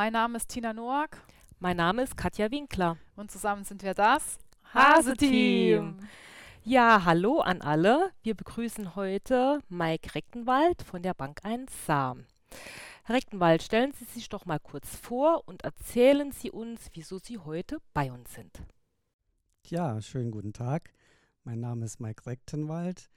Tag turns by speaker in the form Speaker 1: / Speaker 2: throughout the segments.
Speaker 1: Mein Name ist Tina Noack.
Speaker 2: Mein Name ist Katja Winkler.
Speaker 1: Und zusammen sind wir das
Speaker 2: Hase-Team. Ja, hallo an alle. Wir begrüßen heute Mike Rechtenwald von der Bank 1 Saar. Herr Rechtenwald, stellen Sie sich doch mal kurz vor und erzählen Sie uns, wieso Sie heute bei uns sind.
Speaker 3: Ja, schönen guten Tag. Mein Name ist Mike Rechtenwald.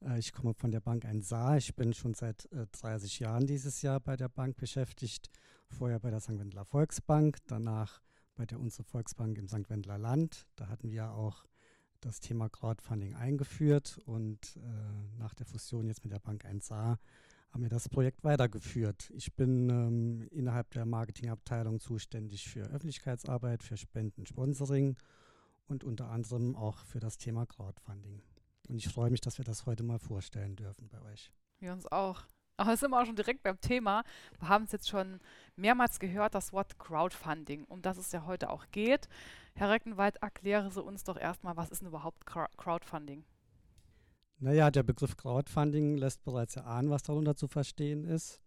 Speaker 3: Äh, ich komme von der Bank 1 Saar. Ich bin schon seit 30 äh, Jahren dieses Jahr bei der Bank beschäftigt. Vorher bei der St. Wendler Volksbank, danach bei der Unsere Volksbank im St. Wendler Land. Da hatten wir auch das Thema Crowdfunding eingeführt und äh, nach der Fusion jetzt mit der Bank 1 Saar haben wir das Projekt weitergeführt. Ich bin ähm, innerhalb der Marketingabteilung zuständig für Öffentlichkeitsarbeit, für Spenden, Sponsoring und unter anderem auch für das Thema Crowdfunding. Und ich freue mich, dass wir das heute mal vorstellen dürfen bei euch.
Speaker 1: Wir uns auch. Aber sind wir auch schon direkt beim Thema. Wir haben es jetzt schon mehrmals gehört, das Wort Crowdfunding, um das es ja heute auch geht. Herr Reckenwald, erkläre Sie uns doch erstmal, was ist denn überhaupt Crowdfunding?
Speaker 3: Naja, der Begriff Crowdfunding lässt bereits erahnen, was darunter zu verstehen ist.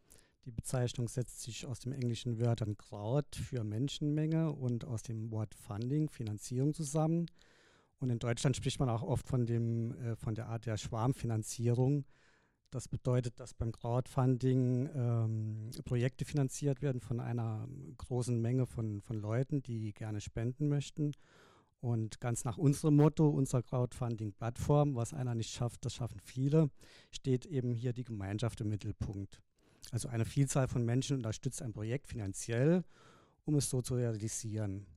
Speaker 3: Die Bezeichnung setzt sich aus den englischen Wörtern Crowd für Menschenmenge und aus dem Wort Funding, Finanzierung zusammen. Und in Deutschland spricht man auch oft von, dem, äh, von der Art der Schwarmfinanzierung. Das bedeutet, dass beim Crowdfunding ähm, Projekte finanziert werden von einer großen Menge von, von Leuten, die gerne spenden möchten. Und ganz nach unserem Motto, unserer Crowdfunding-Plattform, was einer nicht schafft, das schaffen viele, steht eben hier die Gemeinschaft im Mittelpunkt. Also eine Vielzahl von Menschen unterstützt ein Projekt finanziell, um es so zu realisieren.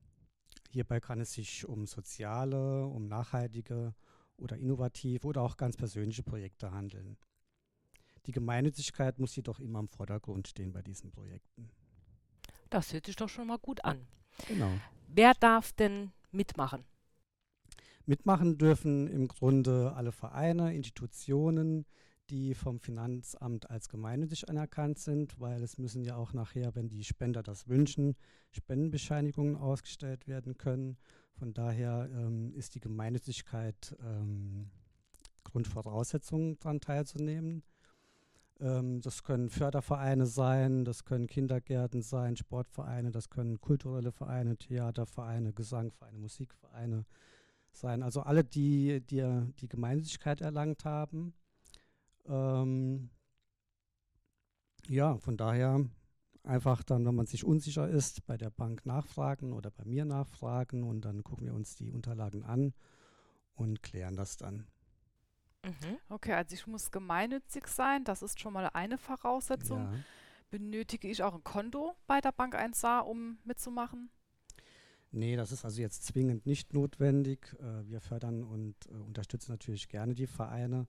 Speaker 3: Hierbei kann es sich um soziale, um nachhaltige oder innovative oder auch ganz persönliche Projekte handeln. Die Gemeinnützigkeit muss jedoch immer im Vordergrund stehen bei diesen Projekten.
Speaker 2: Das hört sich doch schon mal gut an.
Speaker 3: Genau.
Speaker 2: Wer darf denn mitmachen?
Speaker 3: Mitmachen dürfen im Grunde alle Vereine, Institutionen, die vom Finanzamt als gemeinnützig anerkannt sind, weil es müssen ja auch nachher, wenn die Spender das wünschen, Spendenbescheinigungen ausgestellt werden können. Von daher ähm, ist die Gemeinnützigkeit ähm, Grundvoraussetzung, daran teilzunehmen. Ähm, das können Fördervereine sein, das können Kindergärten sein, Sportvereine, das können kulturelle Vereine, Theatervereine, Gesangvereine, Musikvereine sein. Also alle, die die, die Gemeinnützigkeit erlangt haben ähm, ja, von daher einfach dann, wenn man sich unsicher ist, bei der Bank nachfragen oder bei mir nachfragen und dann gucken wir uns die Unterlagen an und klären das dann.
Speaker 1: Mhm. Okay, also ich muss gemeinnützig sein, das ist schon mal eine Voraussetzung. Ja. Benötige ich auch ein Konto bei der Bank 1A, um mitzumachen?
Speaker 3: Nee, das ist also jetzt zwingend nicht notwendig. Äh, wir fördern und äh, unterstützen natürlich gerne die Vereine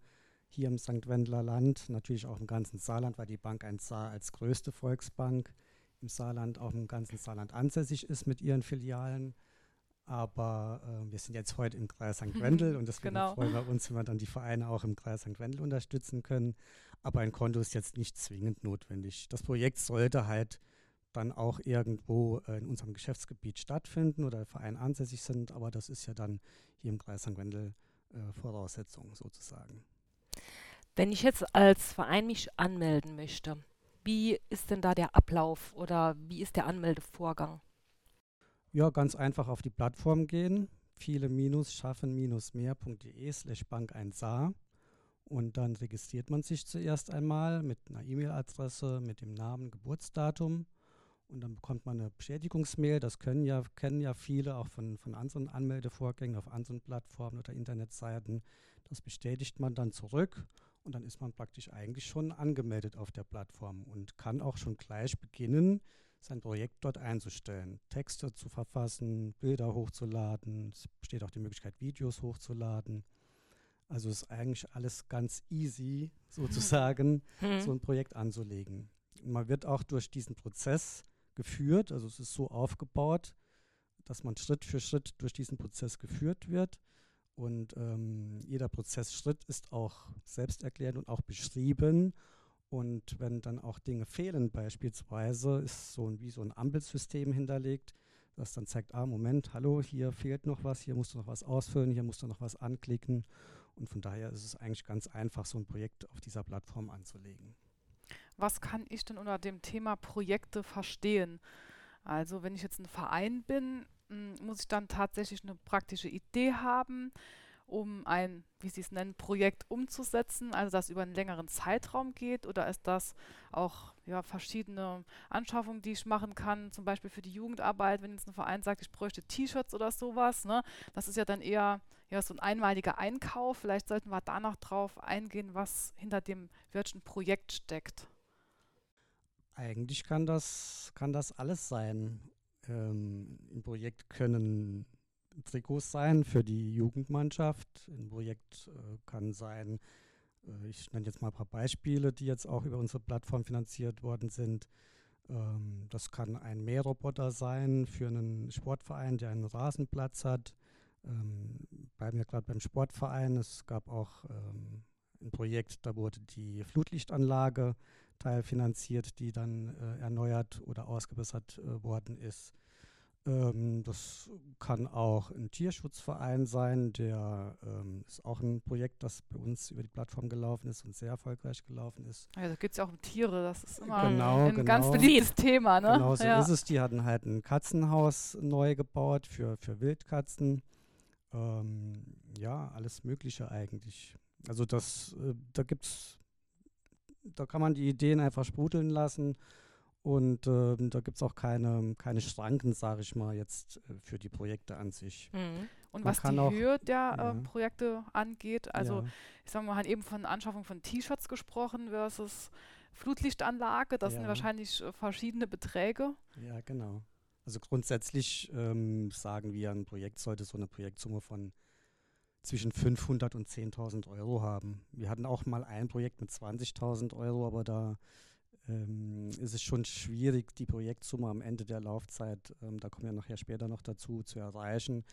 Speaker 3: hier im St. Wendler Land, natürlich auch im ganzen Saarland, weil die Bank 1 Saar als größte Volksbank im Saarland auch im ganzen Saarland ansässig ist mit ihren Filialen. Aber äh, wir sind jetzt heute im Kreis St. Wendel und deswegen genau. freuen wir uns, wenn wir dann die Vereine auch im Kreis St. Wendel unterstützen können. Aber ein Konto ist jetzt nicht zwingend notwendig. Das Projekt sollte halt dann auch irgendwo äh, in unserem Geschäftsgebiet stattfinden oder Verein ansässig sind, aber das ist ja dann hier im Kreis St. Wendel äh, Voraussetzung sozusagen.
Speaker 2: Wenn ich jetzt als Verein mich anmelden möchte, wie ist denn da der Ablauf oder wie ist der Anmeldevorgang?
Speaker 3: Ja, ganz einfach auf die Plattform gehen, viele-schaffen-mehr.de slash bank 1 und dann registriert man sich zuerst einmal mit einer E-Mail-Adresse, mit dem Namen, Geburtsdatum und dann bekommt man eine Bestätigungsmail. Das können ja, kennen ja viele auch von, von anderen Anmeldevorgängen auf anderen Plattformen oder Internetseiten. Das bestätigt man dann zurück und dann ist man praktisch eigentlich schon angemeldet auf der Plattform und kann auch schon gleich beginnen, sein Projekt dort einzustellen, Texte zu verfassen, Bilder hochzuladen. Es besteht auch die Möglichkeit, Videos hochzuladen. Also ist eigentlich alles ganz easy, sozusagen, hm. so ein Projekt anzulegen. Man wird auch durch diesen Prozess geführt, also es ist so aufgebaut, dass man Schritt für Schritt durch diesen Prozess geführt wird. Und ähm, jeder Prozessschritt ist auch selbsterklärend und auch beschrieben. Und wenn dann auch Dinge fehlen, beispielsweise, ist so ein, wie so ein Ampelsystem hinterlegt, das dann zeigt, ah, Moment, hallo, hier fehlt noch was, hier musst du noch was ausfüllen, hier musst du noch was anklicken. Und von daher ist es eigentlich ganz einfach, so ein Projekt auf dieser Plattform anzulegen.
Speaker 1: Was kann ich denn unter dem Thema Projekte verstehen? Also wenn ich jetzt ein Verein bin, muss ich dann tatsächlich eine praktische Idee haben, um ein, wie Sie es nennen, Projekt umzusetzen, also das über einen längeren Zeitraum geht? Oder ist das auch ja, verschiedene Anschaffungen, die ich machen kann, zum Beispiel für die Jugendarbeit, wenn jetzt ein Verein sagt, ich bräuchte T-Shirts oder sowas, ne? Das ist ja dann eher ja, so ein einmaliger Einkauf. Vielleicht sollten wir danach drauf eingehen, was hinter dem wirklichen Projekt steckt.
Speaker 3: Eigentlich kann das, kann das alles sein. Ähm, Im Projekt können Trikots sein für die Jugendmannschaft. Ein Projekt äh, kann sein, äh, ich nenne jetzt mal ein paar Beispiele, die jetzt auch über unsere Plattform finanziert worden sind. Ähm, das kann ein Mähroboter sein für einen Sportverein, der einen Rasenplatz hat. Ähm, bleiben wir gerade beim Sportverein. Es gab auch ähm, ein Projekt, da wurde die Flutlichtanlage teilfinanziert, die dann äh, erneuert oder ausgebessert äh, worden ist. Ähm, das kann auch ein Tierschutzverein sein, der ähm, ist auch ein Projekt, das bei uns über die Plattform gelaufen ist und sehr erfolgreich gelaufen ist.
Speaker 1: Da geht es ja auch um Tiere, das ist immer
Speaker 3: Genau,
Speaker 1: ein ganz
Speaker 3: genau.
Speaker 1: beliebtes Thema, ne?
Speaker 3: Genau so
Speaker 1: ja.
Speaker 3: ist es. Die hatten halt ein Katzenhaus neu gebaut für, für Wildkatzen. Ähm, ja, alles Mögliche eigentlich. Also das, äh, da gibt's, da kann man die Ideen einfach sprudeln lassen und ähm, da gibt es auch keine, keine Schranken, sage ich mal, jetzt äh, für die Projekte an sich.
Speaker 2: Mhm.
Speaker 1: Und
Speaker 3: man
Speaker 1: was die
Speaker 3: auch-
Speaker 1: Höhe der
Speaker 3: ja.
Speaker 1: äh, Projekte angeht, also
Speaker 3: ja,
Speaker 1: ich sag mal, wir haben eben von Anschaffung von T-Shirts gesprochen versus Flutlichtanlage, das sind
Speaker 3: Ja.
Speaker 1: wahrscheinlich äh, verschiedene Beträge.
Speaker 3: ja, genau. Also grundsätzlich ähm, sagen wir, ein Projekt sollte so eine Projektsumme von zwischen 500 und 10.000 Euro haben. Wir hatten auch mal ein Projekt mit 20.000 Euro, aber da ähm, ist es schon schwierig, die Projektsumme am Ende der Laufzeit, ähm, da kommen wir nachher später noch dazu, zu erreichen.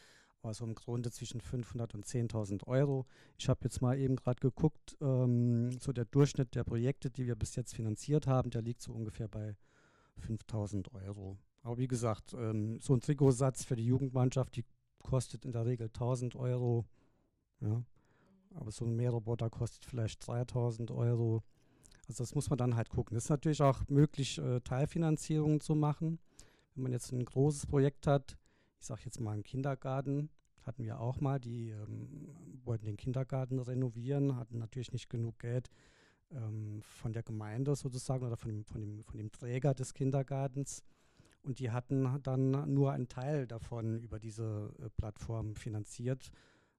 Speaker 3: Also im Grunde zwischen 500 und 10.000 Euro. Ich habe jetzt mal eben gerade geguckt, ähm, so der Durchschnitt der Projekte, die wir bis jetzt finanziert haben, der liegt so ungefähr bei 5.000 Euro. Aber wie gesagt, ähm, so ein Trikotsatz für die Jugendmannschaft, die kostet in der Regel 1.000 Euro. Ja. Aber so ein Mähroboter kostet vielleicht 3.000 Euro. Also das muss man dann halt gucken. Es ist natürlich auch möglich, äh, Teilfinanzierungen zu machen. Wenn man jetzt ein großes Projekt hat, ich sage jetzt mal einen Kindergarten, hatten wir auch mal, die ähm, wollten den Kindergarten renovieren, hatten natürlich nicht genug Geld ähm, von der Gemeinde sozusagen oder von dem, von, dem, von dem Träger des Kindergartens. Und die hatten dann nur einen Teil davon über diese äh, Plattform finanziert.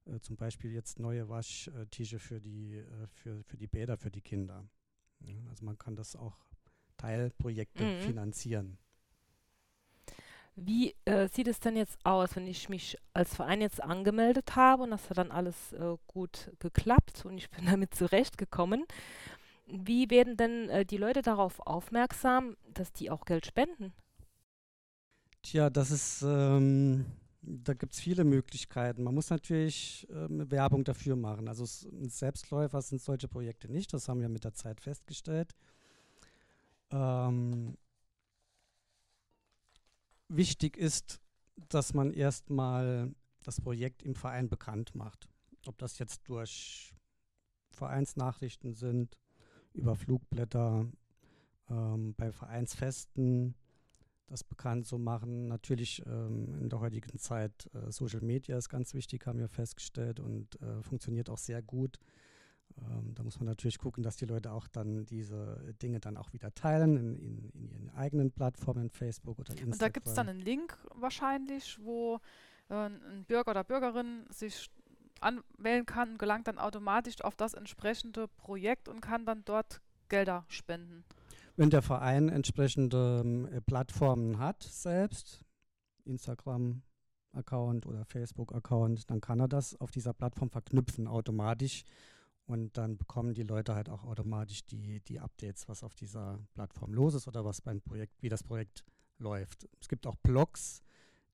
Speaker 3: Äh, zum Beispiel jetzt neue Waschtische für die, äh, für, für die Bäder für die Kinder. Ja, also man kann das auch Teilprojekte
Speaker 2: Mhm.
Speaker 3: finanzieren.
Speaker 2: Wie äh, sieht es denn jetzt aus, wenn ich mich als Verein jetzt angemeldet habe und das hat dann alles äh, gut geklappt und ich bin damit zurechtgekommen? Wie werden denn äh, die Leute darauf aufmerksam, dass die auch Geld spenden?
Speaker 3: Tja, das ist, ähm, da gibt es viele Möglichkeiten. Man muss natürlich ähm, Werbung dafür machen. Also Selbstläufer sind solche Projekte nicht, das haben wir mit der Zeit festgestellt. Ähm, wichtig ist, dass man erstmal das Projekt im Verein bekannt macht. Ob das jetzt durch Vereinsnachrichten sind, über Flugblätter, ähm, bei Vereinsfesten, das bekannt zu machen. Natürlich ähm, in der heutigen Zeit äh, Social Media ist ganz wichtig, haben wir festgestellt und äh, funktioniert auch sehr gut. Ähm, da muss man natürlich gucken, dass die Leute auch dann diese Dinge dann auch wieder teilen in, in, in ihren eigenen Plattformen, Facebook oder Instagram.
Speaker 1: Und da gibt es dann einen Link wahrscheinlich, wo äh, ein Bürger oder Bürgerin sich anwählen kann und gelangt dann automatisch auf das entsprechende Projekt und kann dann dort Gelder spenden.
Speaker 3: Wenn der Verein entsprechende ähm, äh, Plattformen hat selbst, Instagram-Account oder Facebook-Account, dann kann er das auf dieser Plattform verknüpfen automatisch und dann bekommen die Leute halt auch automatisch die, die Updates, was auf dieser Plattform los ist oder was beim Projekt, wie das Projekt läuft. Es gibt auch Blogs,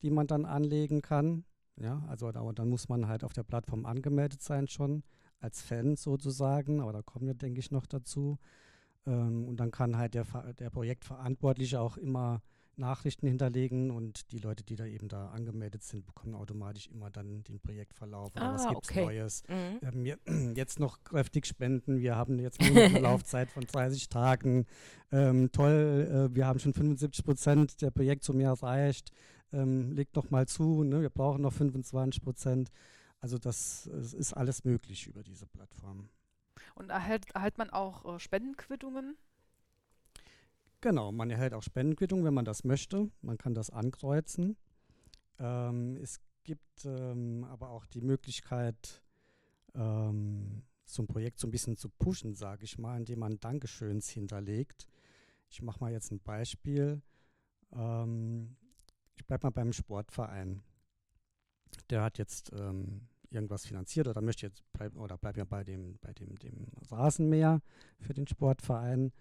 Speaker 3: die man dann anlegen kann. Ja, also da, dann muss man halt auf der Plattform angemeldet sein schon, als Fan sozusagen, aber da kommen wir, denke ich, noch dazu. Ähm, und dann kann halt der, der Projektverantwortliche auch immer Nachrichten hinterlegen und die Leute, die da eben da angemeldet sind, bekommen automatisch immer dann den Projektverlauf.
Speaker 2: Ah,
Speaker 3: was gibt's
Speaker 2: okay.
Speaker 3: Neues?
Speaker 2: Mhm.
Speaker 3: Ähm, jetzt noch kräftig spenden. Wir haben jetzt eine Laufzeit von 30 Tagen. Ähm, toll, äh, wir haben schon 75 Prozent der Projektsumme erreicht. Ähm, legt noch mal zu, ne? wir brauchen noch 25 Prozent. Also das es ist alles möglich über diese Plattform.
Speaker 1: Und erhält, erhält man auch äh, Spendenquittungen?
Speaker 3: Genau, man erhält auch Spendenquittung, wenn man das möchte. Man kann das ankreuzen. Ähm, es gibt ähm, aber auch die Möglichkeit, ähm, so ein Projekt so ein bisschen zu pushen, sage ich mal, indem man Dankeschöns hinterlegt. Ich mache mal jetzt ein Beispiel. Ähm, ich bleibe mal beim Sportverein. Der hat jetzt ähm, irgendwas finanziert oder möchte jetzt bleib, oder bleibt ja bei dem, bei dem, dem Rasenmäher für den Sportverein.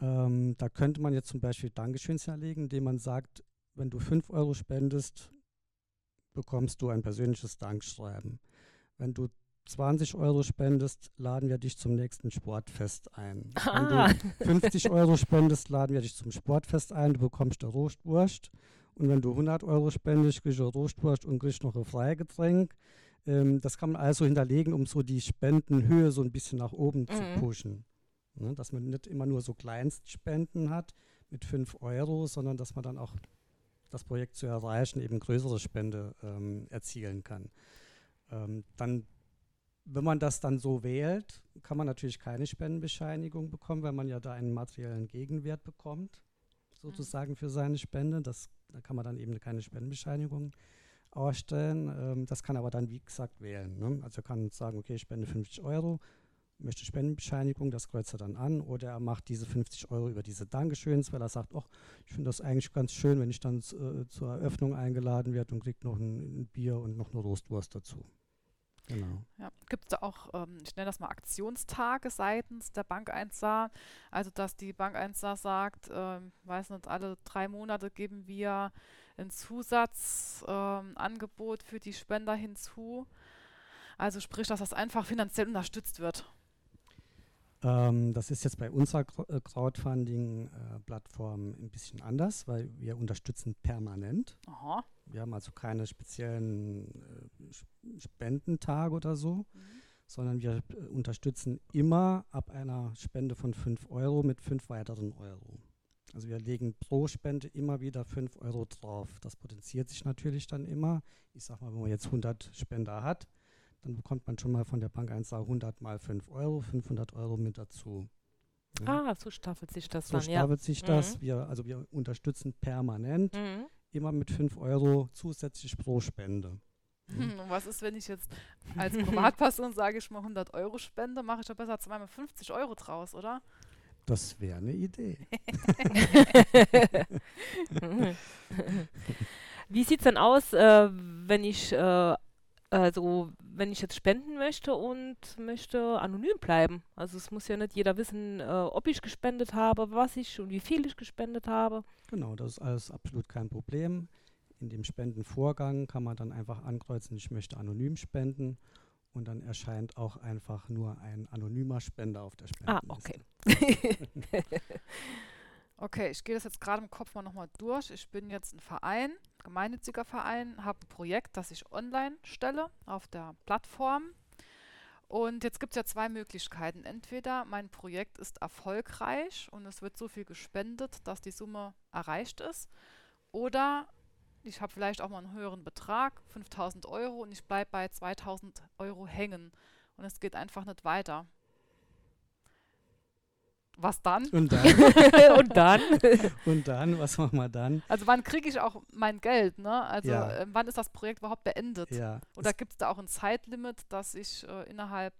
Speaker 3: Ähm, da könnte man jetzt zum Beispiel Dankeschöns hinterlegen, indem man sagt, wenn du 5 Euro spendest, bekommst du ein persönliches Dankschreiben. Wenn du 20 Euro spendest, laden wir dich zum nächsten Sportfest ein.
Speaker 2: Ah.
Speaker 3: Wenn du 50 Euro spendest, laden wir dich zum Sportfest ein, du bekommst eine Roastwurst. Und wenn du 100 Euro spendest, kriegst du eine Roastwurst und kriegst noch ein Freigetränk. Ähm, das kann man also hinterlegen, um so die Spendenhöhe so ein bisschen nach oben zu
Speaker 2: Mhm.
Speaker 3: pushen. Ne, dass man nicht immer nur so Kleinstspenden hat mit 5 Euro, sondern dass man dann auch das Projekt zu erreichen, eben größere Spende ähm, erzielen kann. Ähm, dann, wenn man das dann so wählt, kann man natürlich keine Spendenbescheinigung bekommen, weil man ja da einen materiellen Gegenwert bekommt, sozusagen für seine Spende. Das, da kann man dann eben keine Spendenbescheinigung ausstellen. Ähm, das kann aber dann, wie gesagt, wählen. Ne? Also kann sagen, okay, ich spende 50 Euro, möchte Spendenbescheinigung, das kreuzt er dann an. Oder er macht diese 50 Euro über diese Dankeschöns, weil er sagt, ach, ich finde das eigentlich ganz schön, wenn ich dann äh, zur Eröffnung eingeladen werde und kriege noch ein, ein Bier und noch eine Roastwurst dazu. Genau.
Speaker 1: Ja. Gibt es da auch, ähm, ich nenne das mal Aktionstage seitens der Bank 1A? Also, dass die Bank 1A sagt, ähm, weiß nicht, alle drei Monate geben wir ein Zusatzangebot ähm, Angebot für die Spender hinzu. Also sprich, dass das einfach finanziell unterstützt wird.
Speaker 3: Ähm, das ist jetzt bei unserer äh, Crowdfunding-Plattform ein bisschen anders, weil wir unterstützen permanent.
Speaker 1: Aha.
Speaker 3: Wir haben also keine speziellen äh, Sp- Spendentage oder so, sondern wir äh, unterstützen immer ab einer Spende von 5 Euro mit 5 weiteren Euro. Also wir legen pro Spende immer wieder 5 Euro drauf. Das potenziert sich natürlich dann immer. Ich sag mal, wenn man jetzt 100 Spender hat, dann bekommt man schon mal von der Bank 1 100 mal 5 Euro, 500 Euro mit dazu. Ja.
Speaker 2: Ah, so staffelt sich das
Speaker 3: so
Speaker 2: dann, ja.
Speaker 3: staffelt sich das.
Speaker 2: Mhm.
Speaker 3: Wir, also wir unterstützen permanent
Speaker 2: Mhm.
Speaker 3: immer mit 5 Euro zusätzlich pro Spende.
Speaker 1: Hm, und was ist, wenn ich jetzt als Privatperson sage, ich mal 100 Euro spende, mache ich doch besser zweimal 50 Euro draus, oder?
Speaker 3: Das wäre eine Idee.
Speaker 2: Wie sieht es denn aus, äh, wenn ich äh, also wenn ich jetzt spenden möchte und möchte anonym bleiben? Also es muss ja nicht jeder wissen, äh, ob ich gespendet habe, was ich und wie viel ich gespendet habe.
Speaker 3: Genau, das ist alles absolut kein Problem. In dem Spendenvorgang kann man dann einfach ankreuzen, ich möchte anonym spenden. Und dann erscheint auch einfach nur ein anonymer Spender auf der
Speaker 2: Ah,
Speaker 3: Spendenliste.
Speaker 2: okay.
Speaker 1: Okay, ich gehe das jetzt gerade im Kopf mal nochmal durch. Ich bin jetzt ein Verein, gemeinnütziger Verein, habe ein Projekt, das ich online stelle auf der Plattform. Und jetzt gibt es ja zwei Möglichkeiten. Entweder mein Projekt ist erfolgreich und es wird so viel gespendet, dass die Summe erreicht ist. Oder ich habe vielleicht auch mal einen höheren Betrag, 5000 Euro, und ich bleibe bei 2000 Euro hängen. Und es geht einfach nicht weiter. Was dann?
Speaker 3: Und dann,
Speaker 2: und dann?
Speaker 3: und dann, was machen wir dann?
Speaker 1: Also wann kriege ich auch mein Geld, ne? Also
Speaker 3: Ja.
Speaker 1: äh, wann ist das Projekt überhaupt beendet?
Speaker 3: Ja,
Speaker 1: Oder gibt es da auch ein Zeitlimit, dass ich äh, innerhalb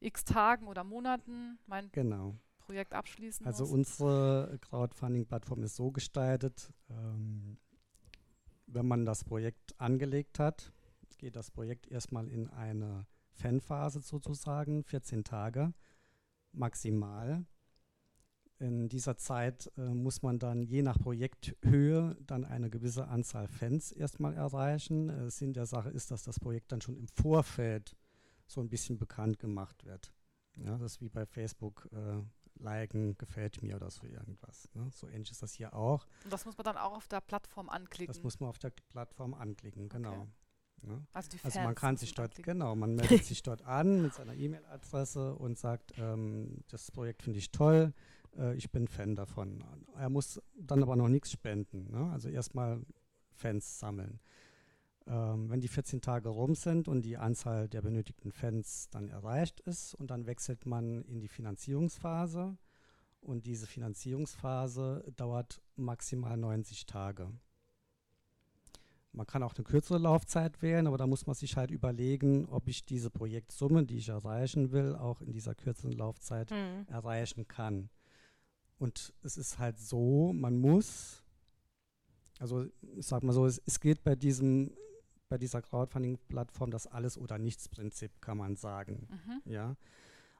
Speaker 1: x Tagen oder Monaten mein
Speaker 3: genau.
Speaker 1: Projekt abschließen
Speaker 3: Also
Speaker 1: muss?
Speaker 3: unsere Crowdfunding-Plattform ist so gestaltet, ähm, wenn man das Projekt angelegt hat, geht das Projekt erstmal in eine Fanphase sozusagen, 14 Tage maximal. In dieser Zeit äh, muss man dann je nach Projekthöhe dann eine gewisse Anzahl Fans erstmal erreichen. Äh, Sinn der Sache ist, dass das Projekt dann schon im Vorfeld so ein bisschen bekannt gemacht wird. Ja, das ist wie bei Facebook äh, liken, gefällt mir oder so irgendwas. Ne? So ähnlich ist das hier auch.
Speaker 1: Und das muss man dann auch auf der Plattform anklicken.
Speaker 3: Das muss man auf der Plattform anklicken, genau.
Speaker 1: Okay.
Speaker 3: Ne?
Speaker 1: also, die
Speaker 3: Also man kann sich dort,
Speaker 1: anklicken.
Speaker 3: genau, man meldet sich dort an mit seiner E-Mail-Adresse und sagt, ähm, das Projekt finde ich toll, äh, ich bin Fan davon. Er muss dann aber noch nichts spenden, ne? also erstmal Fans sammeln. Ähm, wenn die 14 Tage rum sind und die Anzahl der benötigten Fans dann erreicht ist und dann wechselt man in die Finanzierungsphase und diese Finanzierungsphase dauert maximal 90 Tage. Man kann auch eine kürzere Laufzeit wählen, aber da muss man sich halt überlegen, ob ich diese Projektsumme, die ich erreichen will, auch in dieser kürzeren Laufzeit
Speaker 2: Mhm.
Speaker 3: erreichen kann. Und es ist halt so, man muss, also ich sag mal so, es, es geht bei diesem, bei dieser Crowdfunding-Plattform das Alles- oder Nichts-Prinzip, kann man sagen.
Speaker 1: Mhm.
Speaker 3: Ja.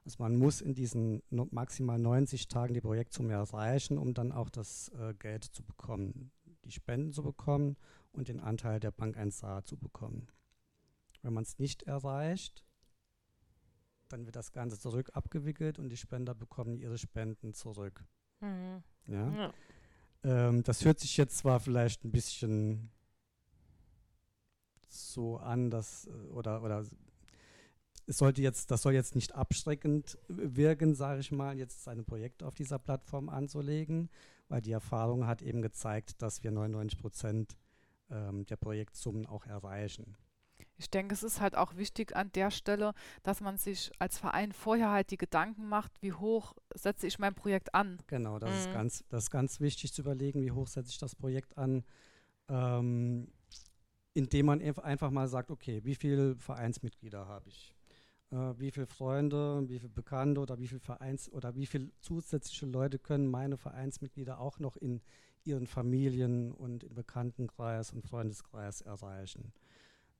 Speaker 3: Also man muss in diesen no maximal 90 Tagen die Projektsumme erreichen, um dann auch das äh, Geld zu bekommen, die Spenden zu bekommen und den Anteil der Bank 1a zu bekommen. Wenn man es nicht erreicht, dann wird das Ganze zurück abgewickelt und die Spender bekommen ihre Spenden zurück.
Speaker 2: Mhm.
Speaker 3: Ja?
Speaker 2: Ja.
Speaker 3: Ähm, das hört sich jetzt zwar vielleicht ein bisschen so an, dass äh, oder oder es sollte jetzt, das soll jetzt nicht abschreckend wirken, sage ich mal, jetzt seine Projekte auf dieser Plattform anzulegen, weil die Erfahrung hat eben gezeigt, dass wir 99 Prozent ähm, der Projektsummen auch erreichen.
Speaker 1: Ich denke, es ist halt auch wichtig an der Stelle, dass man sich als Verein vorher halt die Gedanken macht, wie hoch setze ich mein Projekt an.
Speaker 3: Genau, das, ist
Speaker 2: Mhm.
Speaker 3: ganz, das ist ganz wichtig zu überlegen, wie hoch setze ich das Projekt an, ähm, indem man einf- einfach mal sagt, okay, wie viele Vereinsmitglieder habe ich? Äh, wie viele Freunde, wie viele Bekannte oder wie viele Vereins oder wie viele zusätzliche Leute können meine Vereinsmitglieder auch noch in ihren Familien und im Bekanntenkreis und Freundeskreis erreichen?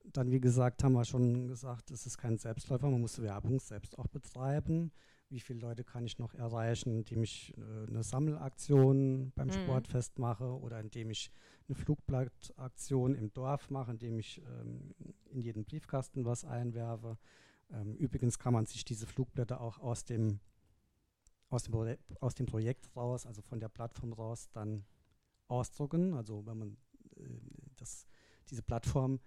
Speaker 3: Dann, wie gesagt, haben wir schon gesagt, es ist kein Selbstläufer, man muss Werbung selbst auch betreiben wie viele Leute kann ich noch erreichen, indem ich äh, eine Sammelaktion beim
Speaker 2: Mhm.
Speaker 3: Sportfest mache oder indem ich eine Flugblattaktion im Dorf mache, indem ich ähm, in jeden Briefkasten was einwerfe. Ähm, übrigens kann man sich diese Flugblätter auch aus dem, aus, dem aus dem Projekt raus, also von der Plattform raus, dann ausdrucken. Also wenn man äh, das, diese Plattform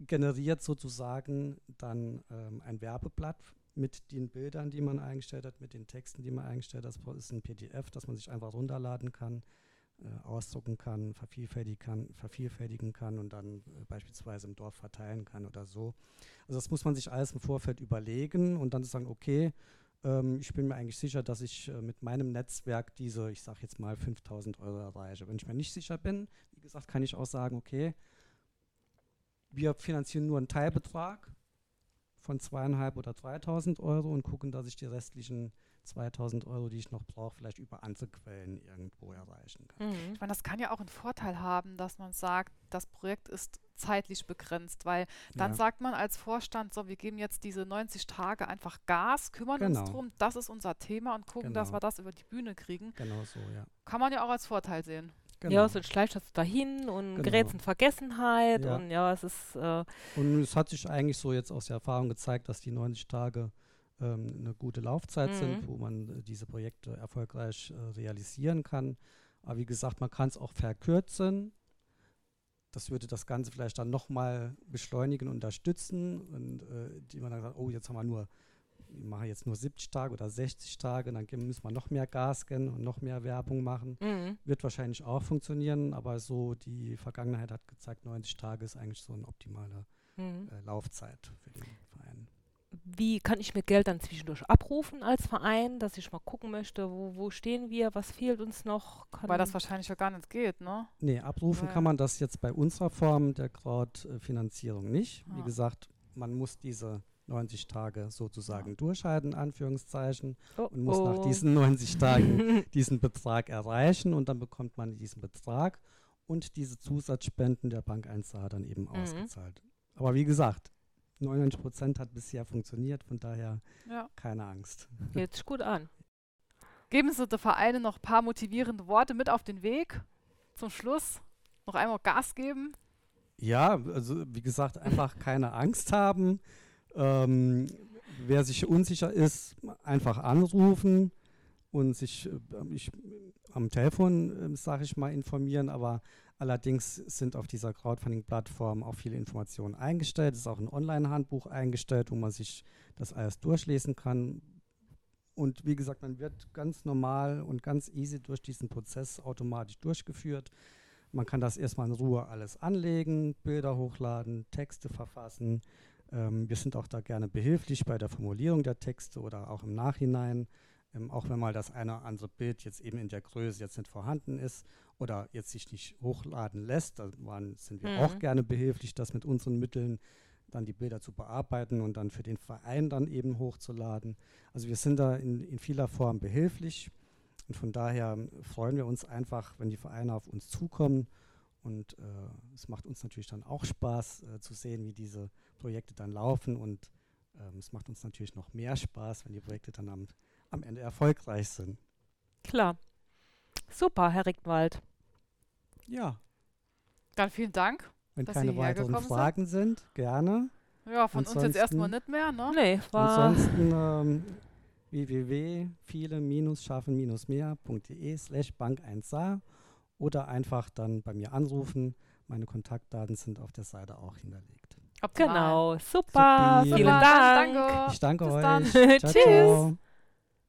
Speaker 3: generiert sozusagen dann ähm, ein Werbeblatt mit den Bildern, die man eingestellt hat, mit den Texten, die man eingestellt hat. Das ist ein PDF, das man sich einfach runterladen kann, äh, ausdrucken kann, vervielfältigen kann, vervielfältigen kann und dann äh, beispielsweise im Dorf verteilen kann oder so. Also das muss man sich alles im Vorfeld überlegen und dann sagen, okay, ähm, ich bin mir eigentlich sicher, dass ich äh, mit meinem Netzwerk diese, ich sage jetzt mal 5000 Euro erreiche. Wenn ich mir nicht sicher bin, wie gesagt, kann ich auch sagen, okay, wir finanzieren nur einen Teilbetrag von zweieinhalb oder 3.000 Euro und gucken, dass ich die restlichen 2.000 Euro, die ich noch brauche, vielleicht über andere Quellen irgendwo erreichen kann.
Speaker 2: Mhm.
Speaker 1: Ich meine, das kann ja auch einen Vorteil haben, dass man sagt, das Projekt ist zeitlich begrenzt, weil dann
Speaker 3: Ja.
Speaker 1: sagt man als Vorstand, so, wir geben jetzt diese 90 Tage einfach Gas, kümmern
Speaker 3: Genau.
Speaker 1: uns drum, das ist unser Thema und gucken, dass
Speaker 3: Genau.
Speaker 1: wir das über die Bühne kriegen.
Speaker 3: Genau so, ja.
Speaker 1: Kann man ja auch als Vorteil sehen.
Speaker 3: Genau.
Speaker 2: Ja, sonst schleicht das dahin und
Speaker 3: Genau.
Speaker 2: gerät in Vergessenheit
Speaker 3: Ja.
Speaker 2: und ja, es ist äh,
Speaker 3: Und es hat sich eigentlich so jetzt aus der Erfahrung gezeigt, dass die 90 Tage ähm, eine gute Laufzeit
Speaker 2: Mhm.
Speaker 3: sind, wo man äh, diese Projekte erfolgreich äh, realisieren kann. Aber wie gesagt, man kann es auch verkürzen. Das würde das Ganze vielleicht dann nochmal beschleunigen, unterstützen und äh, die man dann sagt, oh, jetzt haben wir nur, wir machen jetzt nur 70 Tage oder 60 Tage, dann geben- müssen wir noch mehr Gas scannen und noch mehr Werbung machen.
Speaker 2: mhm.
Speaker 3: Wird wahrscheinlich auch funktionieren, aber so die Vergangenheit hat gezeigt, 90 Tage ist eigentlich so eine optimale
Speaker 2: Mhm.
Speaker 3: äh, Laufzeit für den Verein.
Speaker 2: Wie kann ich mir Geld dann zwischendurch abrufen als Verein, dass ich mal gucken möchte, wo, wo stehen wir, was fehlt uns noch? Kann
Speaker 1: Weil das wahrscheinlich ja gar nicht geht, ne?
Speaker 3: Nee, abrufen
Speaker 1: Ja.
Speaker 3: kann man das jetzt bei unserer Form der Crowd-Finanzierung nicht. Wie
Speaker 1: Ah.
Speaker 3: gesagt, man muss diese 90 Tage sozusagen durchhalten, Anführungszeichen,
Speaker 2: oh,
Speaker 3: und muss nach
Speaker 2: oh.
Speaker 3: diesen 90 Tagen diesen Betrag erreichen und dann bekommt man diesen Betrag und diese Zusatzspenden der Bank 1a dann eben
Speaker 2: Mhm.
Speaker 3: ausgezahlt. Aber wie gesagt, 99 Prozent hat bisher funktioniert, von daher
Speaker 1: Ja.
Speaker 3: keine Angst.
Speaker 2: Hört sich gut an.
Speaker 1: Geben Sie den Vereinen noch ein paar motivierende Worte mit auf den Weg zum Schluss. Noch einmal Gas geben.
Speaker 3: Ja, also wie gesagt, einfach keine Angst haben. Ähm, wer sich unsicher ist, einfach anrufen und sich äh, ich, am Telefon, äh, sage ich mal, informieren, aber allerdings sind auf dieser Crowdfunding-Plattform auch viele Informationen eingestellt. Es ist auch ein Online-Handbuch eingestellt, wo man sich das alles durchlesen kann. Und wie gesagt, man wird ganz normal und ganz easy durch diesen Prozess automatisch durchgeführt. Man kann das erstmal in Ruhe alles anlegen, Bilder hochladen, Texte verfassen. Ähm, wir sind auch da gerne behilflich bei der Formulierung der Texte oder auch im Nachhinein. Ähm, auch wenn mal das eine oder andere Bild jetzt eben in der Größe jetzt nicht vorhanden ist oder jetzt sich nicht hochladen lässt, da waren, sind wir
Speaker 2: Mhm.
Speaker 3: auch gerne behilflich, das mit unseren Mitteln dann die Bilder zu bearbeiten und dann für den Verein dann eben hochzuladen. Also wir sind da in, in vieler Form behilflich und von daher freuen wir uns einfach, wenn die Vereine auf uns zukommen und äh, es macht uns natürlich dann auch Spaß äh, zu sehen, wie diese Projekte dann laufen und ähm, es macht uns natürlich noch mehr Spaß, wenn die Projekte dann am, am Ende erfolgreich sind.
Speaker 2: Klar. Super, Herr Rickenwald.
Speaker 3: Ja,
Speaker 1: Dann vielen Dank.
Speaker 3: wenn
Speaker 1: Dass
Speaker 3: keine
Speaker 1: Sie
Speaker 3: weiteren
Speaker 1: hergekommen sind.
Speaker 3: Fragen sind, gerne.
Speaker 1: Ja, von uns jetzt
Speaker 3: Ansonsten-
Speaker 1: erstmal nicht mehr, ne?
Speaker 2: Nee, war
Speaker 3: Ansonsten ähm, www.viele-schaffen-mehr.de slash bank 1a oder einfach dann bei mir anrufen. Meine Kontaktdaten sind auf der Seite auch hinterlegt.
Speaker 1: Optimal.
Speaker 2: genau. Super.
Speaker 3: Supi.
Speaker 2: Vielen Dank.
Speaker 1: Danke.
Speaker 3: Ich danke
Speaker 1: Bis
Speaker 3: euch.
Speaker 1: dann.
Speaker 3: Ciao,
Speaker 2: Tschüss.
Speaker 3: ciao.